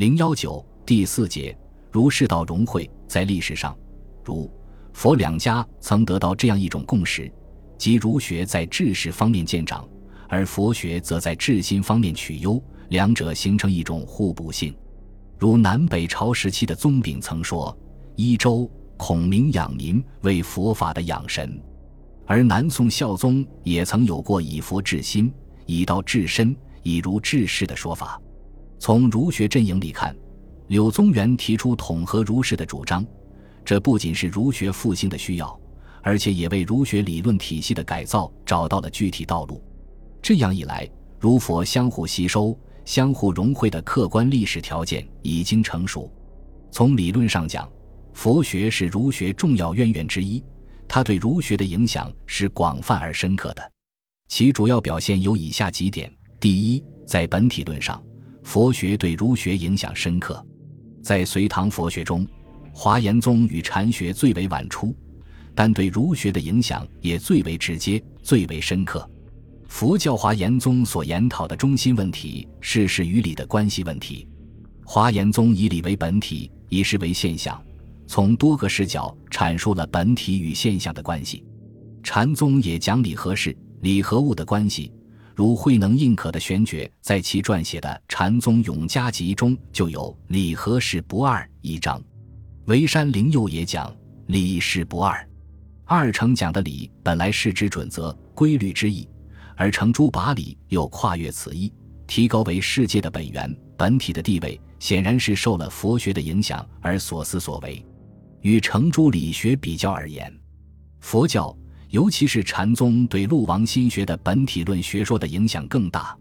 零幺九第四节，儒释道融汇，在历史上，儒、佛两家曾得到这样一种共识，即儒学在治世方面见长，而佛学则在治心方面取优，两者形成一种互补性。如南北朝时期的宗炳曾说：“一周孔明养民为佛法的养神。”而南宋孝宗也曾有过以佛治心、以道治身、以儒治世的说法。从儒学阵营里看，柳宗元提出统合儒释的主张，这不仅是儒学复兴的需要，而且也为儒学理论体系的改造找到了具体道路。这样一来，儒佛相互吸收、相互融汇的客观历史条件已经成熟。从理论上讲，佛学是儒学重要渊源之一，它对儒学的影响是广泛而深刻的。其主要表现有以下几点：第一，在本体论上。佛学对儒学影响深刻，在隋唐佛学中，华严宗与禅学最为晚出，但对儒学的影响也最为直接、最为深刻。佛教华严宗所研讨的中心问题是事与理的关系问题。华严宗以理为本体，以事为现象，从多个视角阐述了本体与现象的关系。禅宗也讲理和事、理和物的关系。如慧能印可的玄觉在其撰写的《禅宗永嘉集》中就有“理和事不二”一章，维山灵佑也讲“理事不二”。二程讲的理本来是指准则、规律之意，而程朱把理又跨越此意，提高为世界的本源、本体的地位，显然是受了佛学的影响而所思所为。与程朱理学比较而言，佛教。尤其是禅宗对陆王心学的本体论学说的影响更大。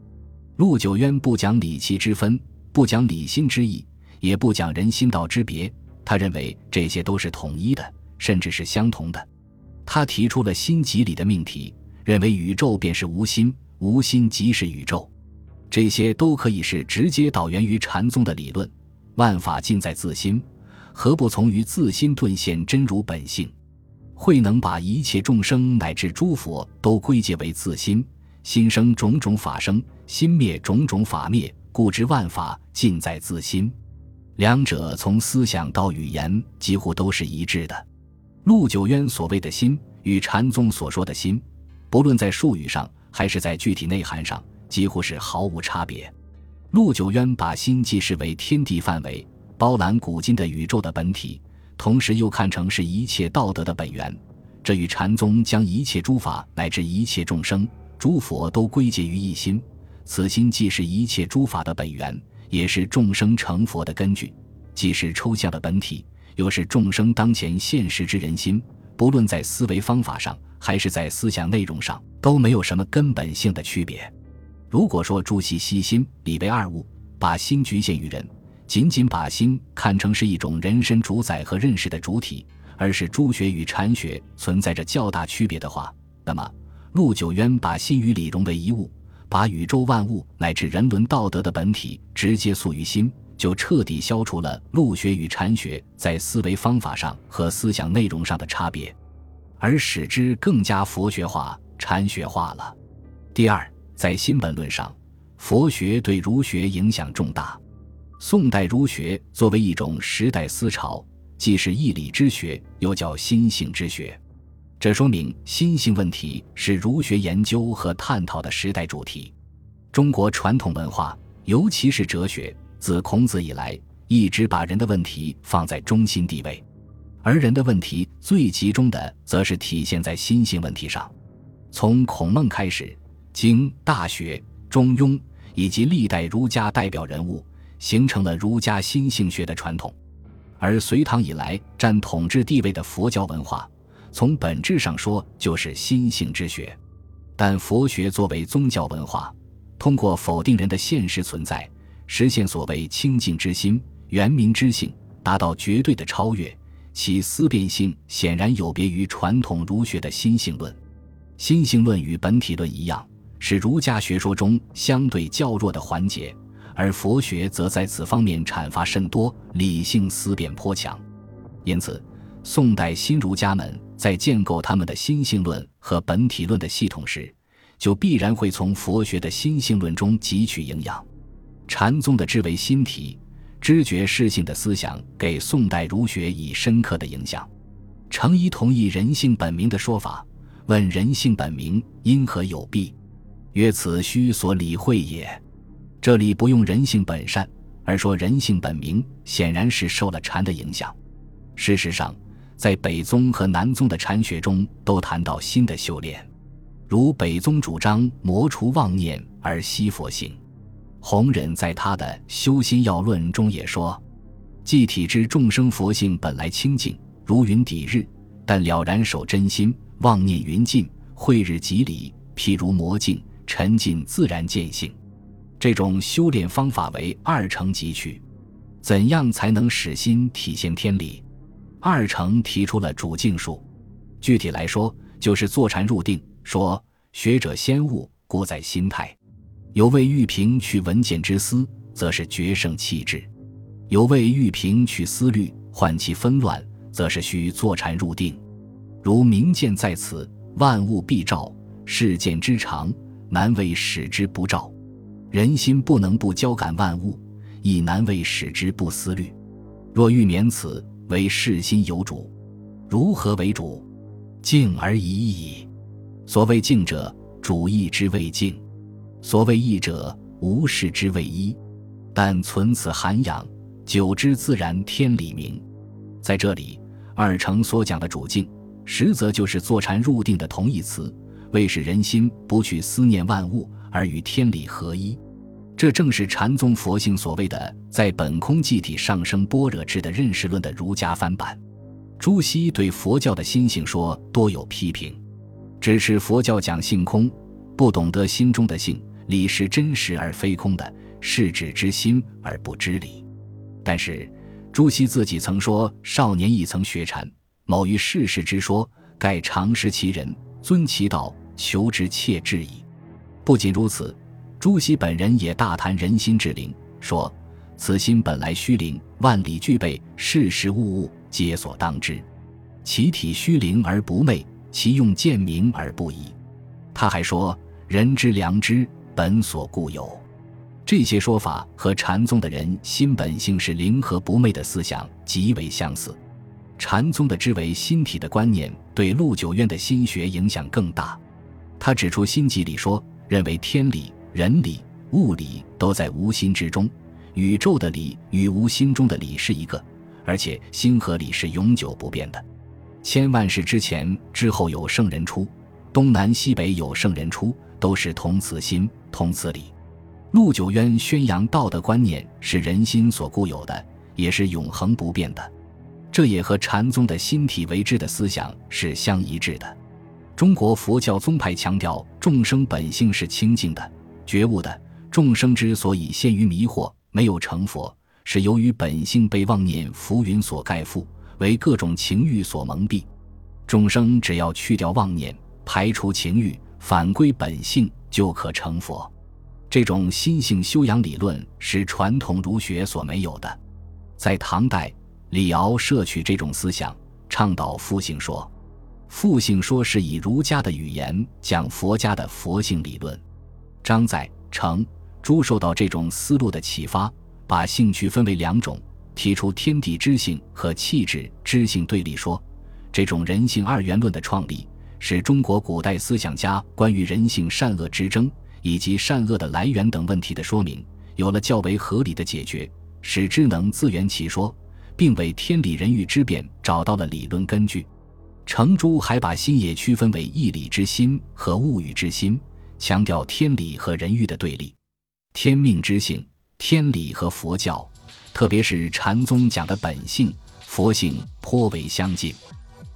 陆九渊不讲理气之分，不讲理心之意，也不讲人心道之别。他认为这些都是统一的，甚至是相同的。他提出了心即理的命题，认为宇宙便是无心，无心即是宇宙。这些都可以是直接导源于禅宗的理论。万法尽在自心，何不从于自心顿现真如本性？慧能把一切众生乃至诸佛都归结为自心，心生种种法生，心灭种种法灭，故知万法尽在自心。两者从思想到语言几乎都是一致的。陆九渊所谓的心与禅宗所说的心，不论在术语上还是在具体内涵上，几乎是毫无差别。陆九渊把心既视为天地范围，包揽古今的宇宙的本体。同时又看成是一切道德的本源，这与禅宗将一切诸法乃至一切众生、诸佛都归结于一心，此心既是一切诸法的本源，也是众生成佛的根据，既是抽象的本体，又是众生当前现实之人心。不论在思维方法上，还是在思想内容上，都没有什么根本性的区别。如果说诸系悉心理为二物，把心局限于人。仅仅把心看成是一种人身主宰和认识的主体，而是诸学与禅学存在着较大区别的话，那么陆九渊把心与理融为一物，把宇宙万物乃至人伦道德的本体直接诉于心，就彻底消除了陆学与禅学在思维方法上和思想内容上的差别，而使之更加佛学化、禅学化了。第二，在心本论上，佛学对儒学影响重大。宋代儒学作为一种时代思潮，既是义理之学，又叫心性之学。这说明心性问题是儒学研究和探讨的时代主题。中国传统文化，尤其是哲学，自孔子以来，一直把人的问题放在中心地位，而人的问题最集中的，则是体现在心性问题上。从孔孟开始，经《大学》《中庸》以及历代儒家代表人物。形成了儒家心性学的传统，而隋唐以来占统治地位的佛教文化，从本质上说就是心性之学。但佛学作为宗教文化，通过否定人的现实存在，实现所谓清净之心、圆明之性，达到绝对的超越，其思辨性显然有别于传统儒学的心性论。心性论与本体论一样，是儒家学说中相对较弱的环节。而佛学则在此方面阐发甚多，理性思辨颇强，因此，宋代新儒家们在建构他们的心性论和本体论的系统时，就必然会从佛学的心性论中汲取营养。禅宗的知为心体，知觉适性的思想给宋代儒学以深刻的影响。程颐同意人性本明的说法，问人性本明因何有弊？曰：此虚所理会也。这里不用人性本善，而说人性本明，显然是受了禅的影响。事实上，在北宗和南宗的禅学中，都谈到新的修炼，如北宗主张磨除妄念而息佛性。弘忍在他的《修心要论》中也说：“既体知众生佛性本来清净，如云抵日，但了然守真心，妄念云尽，慧日即理，譬如魔镜，沉浸自然见性。”这种修炼方法为二乘汲取。怎样才能使心体现天理？二乘提出了主境术。具体来说，就是坐禅入定。说学者先悟，故在心态。有为欲平去文见之思，则是决胜气质；有为欲平去思虑，缓其纷乱，则是需坐禅入定。如明见在此，万物必照；世见之常，难为使之不照。人心不能不交感万物，亦难为使之不思虑。若欲免此，为世心有主。如何为主？静而已矣。所谓静者，主意之谓静。所谓义者，无事之谓一，但存此涵养，久之自然天理明。在这里，二程所讲的主境，实则就是坐禅入定的同义词，为使人心不去思念万物，而与天理合一。这正是禅宗佛性所谓的在本空寂体上升般若智的认识论的儒家翻版。朱熹对佛教的心性说多有批评，支持佛教讲性空，不懂得心中的性。理是真实而非空的，是指之心而不知理。但是朱熹自己曾说，少年亦曾学禅，某于世事之说，盖常识其人，尊其道，求之切至矣。不仅如此，朱熹本人也大谈人心之灵，说此心本来虚灵，万里具备，事事物物皆所当知。其体虚灵而不昧，其用见明而不疑。他还说，人之良知。本所固有，这些说法和禅宗的人心本性是灵和不昧的思想极为相似。禅宗的知为心体的观念对陆九渊的心学影响更大。他指出，心集》里说，认为天理、人理、物理都在无心之中，宇宙的理与无心中的理是一个，而且心和理是永久不变的。千万世之前、之后有圣人出，东南西北有圣人出。都是同此心，同此理。陆九渊宣扬道德观念是人心所固有的，也是永恒不变的。这也和禅宗的心体为知的思想是相一致的。中国佛教宗派强调众生本性是清净的、觉悟的。众生之所以陷于迷惑，没有成佛，是由于本性被妄念浮云所盖覆，为各种情欲所蒙蔽。众生只要去掉妄念，排除情欲。返归本性就可成佛，这种心性修养理论是传统儒学所没有的。在唐代，李敖摄取这种思想，倡导复性说。复性说是以儒家的语言讲佛家的佛性理论。张载、程朱受到这种思路的启发，把性趣分为两种，提出天地之性和气质之性对立说。这种人性二元论的创立。是中国古代思想家关于人性善恶之争以及善恶的来源等问题的说明，有了较为合理的解决，使之能自圆其说，并为天理人欲之辩找到了理论根据。程朱还把心也区分为义理之心和物欲之心，强调天理和人欲的对立。天命之性、天理和佛教，特别是禅宗讲的本性、佛性颇为相近。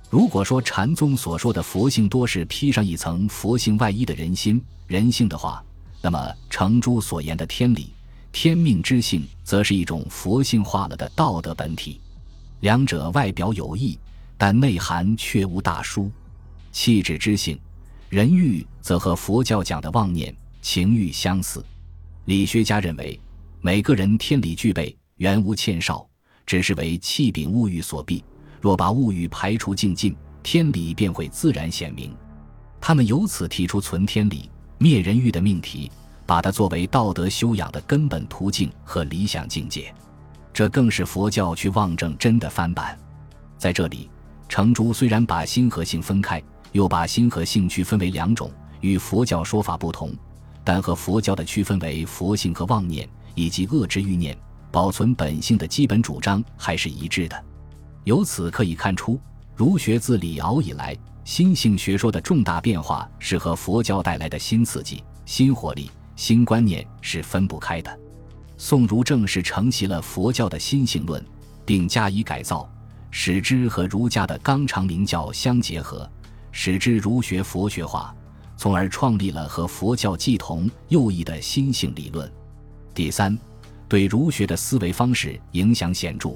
如果说禅宗所说的佛性多是披上一层佛性外衣的人心人性的话，那么程朱所言的天理、天命之性，则是一种佛性化了的道德本体。两者外表有异，但内涵却无大殊。气质之性、人欲，则和佛教讲的妄念、情欲相似。理学家认为，每个人天理具备，原无欠少，只是为气禀物欲所蔽。若把物欲排除净尽，天理便会自然显明。他们由此提出存天理、灭人欲的命题，把它作为道德修养的根本途径和理想境界。这更是佛教去望证真的翻版。在这里，程朱虽然把心和性分开，又把心和性区分为两种，与佛教说法不同，但和佛教的区分为佛性和妄念以及恶之欲念、保存本性的基本主张还是一致的。由此可以看出，儒学自李敖以来，心性学说的重大变化是和佛教带来的新刺激、新活力、新观念是分不开的。宋儒正是承袭了佛教的心性论，并加以改造，使之和儒家的纲常名教相结合，使之儒学佛学化，从而创立了和佛教既同又异的心性理论。第三，对儒学的思维方式影响显著。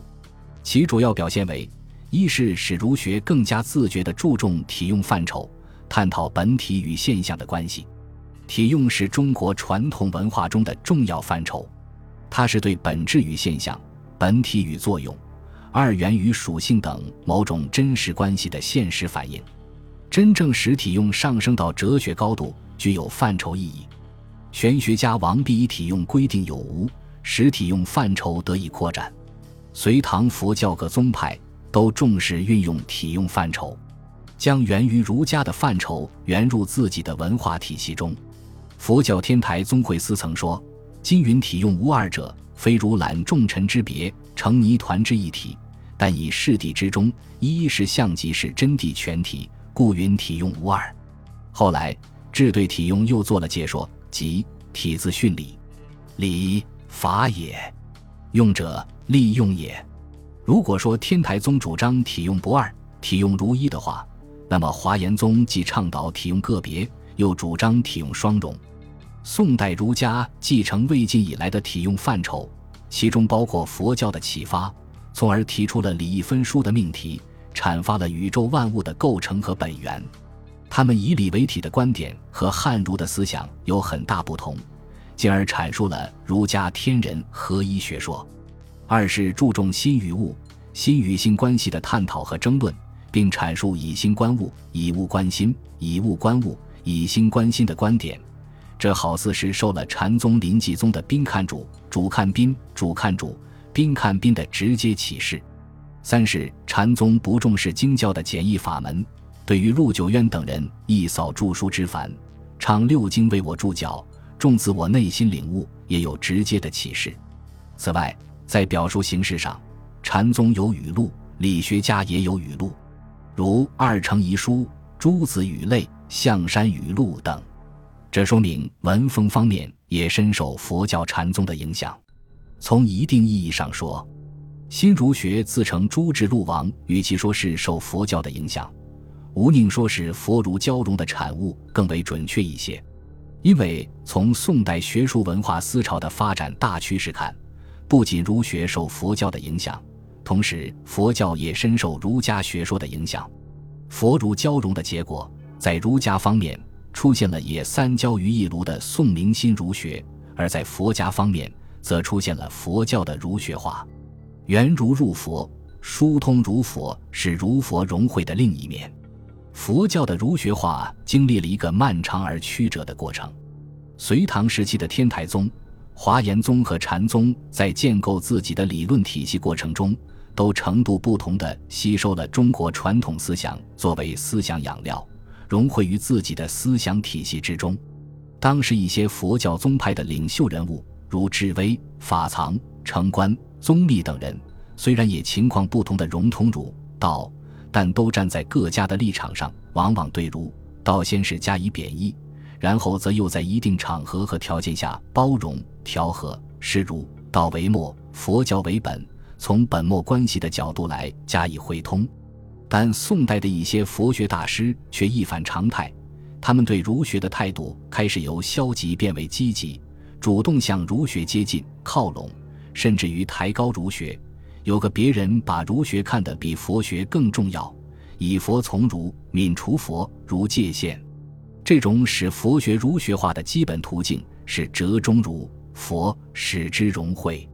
其主要表现为：一是使儒学更加自觉地注重体用范畴，探讨本体与现象的关系。体用是中国传统文化中的重要范畴，它是对本质与现象、本体与作用、二元与属性等某种真实关系的现实反映。真正使体用上升到哲学高度，具有范畴意义。玄学家王弼以体用规定有无，使体用范畴得以扩展。隋唐佛教各宗派都重视运用体用范畴，将源于儒家的范畴源入自己的文化体系中。佛教天台宗慧思曾说：“金云体用无二者，非如揽众臣之别，成泥团之一体。但以事谛之中，一是相即是真谛全体，故云体用无二。”后来智对体用又做了解说，即体字训理，理法也，用者。利用也。如果说天台宗主张体用不二、体用如一的话，那么华严宗既倡导体用个别，又主张体用双融。宋代儒家继承魏晋以来的体用范畴，其中包括佛教的启发，从而提出了理义分殊的命题，阐发了宇宙万物的构成和本源。他们以理为体的观点和汉儒的思想有很大不同，进而阐述了儒家天人合一学说。二是注重心与物、心与性关系的探讨和争论，并阐述以心观物、以物观心、以物观物、以心观心的观点。这好似是受了禅宗临济宗的宾看主、主看宾、主看主、宾看宾的直接启示。三是禅宗不重视经教的简易法门，对于陆九渊等人一扫著书之烦，唱六经为我注脚，重自我内心领悟，也有直接的启示。此外，在表述形式上，禅宗有语录，理学家也有语录，如《二程遗书》《诸子语类》《象山语录》等。这说明文风方面也深受佛教禅宗的影响。从一定意义上说，新儒学自称诸智路王，与其说是受佛教的影响，无宁说是佛儒交融的产物更为准确一些。因为从宋代学术文化思潮的发展大趋势看。不仅儒学受佛教的影响，同时佛教也深受儒家学说的影响。佛儒交融的结果，在儒家方面出现了也三焦于一炉的宋明心儒学，而在佛家方面则出现了佛教的儒学化。圆儒入佛，疏通儒佛，是儒佛融汇的另一面。佛教的儒学化经历了一个漫长而曲折的过程。隋唐时期的天台宗。华严宗和禅宗在建构自己的理论体系过程中，都程度不同地吸收了中国传统思想作为思想养料，融汇于自己的思想体系之中。当时一些佛教宗派的领袖人物，如智威、法藏、成观、宗密等人，虽然也情况不同的融通儒道，但都站在各家的立场上，往往对儒道先是加以贬义。然后则又在一定场合和条件下包容调和，视儒道为末，佛教为本，从本末关系的角度来加以汇通。但宋代的一些佛学大师却一反常态，他们对儒学的态度开始由消极变为积极，主动向儒学接近靠拢，甚至于抬高儒学。有个别人把儒学看得比佛学更重要，以佛从儒，泯除佛如界限。这种使佛学儒学化的基本途径是折中儒佛，使之融汇。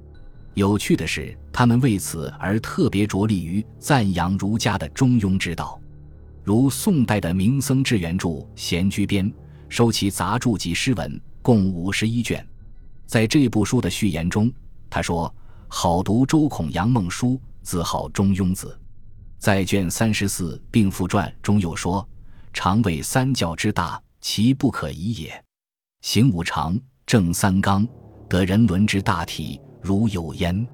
有趣的是，他们为此而特别着力于赞扬儒家的中庸之道。如宋代的明僧智圆著《闲居编》，收其杂著及诗文，共五十一卷。在这部书的序言中，他说：“好读周孔杨孟书，自号中庸子。在卷三十四《并附传》中又说：“常谓三教之大，其不可移也。行五常，正三纲，得人伦之大体，如有焉。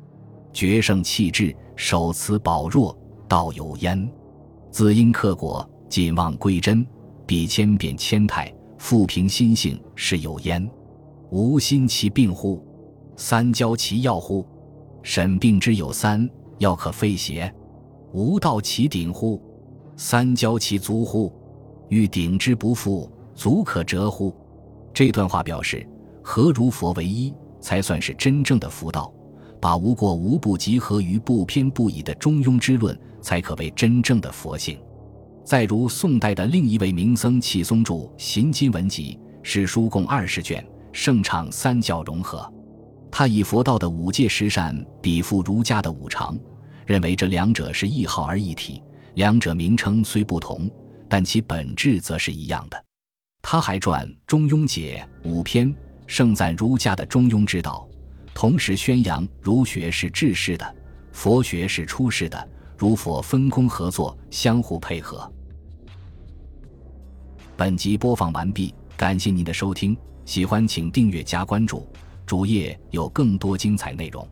决胜气质，守慈保弱，道有焉。子因克果，谨忘归真，比千变千态，复平心性，是有焉。无心其病乎？三焦其药乎？审病之有三，药可废邪？无道其顶乎？三焦其足乎？欲顶之不复，足可折乎？这段话表示，何如佛为一，才算是真正的佛道；把无过无不集合于不偏不倚的中庸之论，才可谓真正的佛性。再如宋代的另一位名僧契松著《行经文集》，史书共二十卷。盛畅三教融合，他以佛道的五戒十善比附儒家的五常，认为这两者是一号而一体，两者名称虽不同，但其本质则是一样的。他还传《中庸解》五篇，盛赞儒家的中庸之道，同时宣扬儒学是治世的，佛学是出世的，儒佛分工合作，相互配合。本集播放完毕，感谢您的收听。喜欢请订阅加关注，主页有更多精彩内容。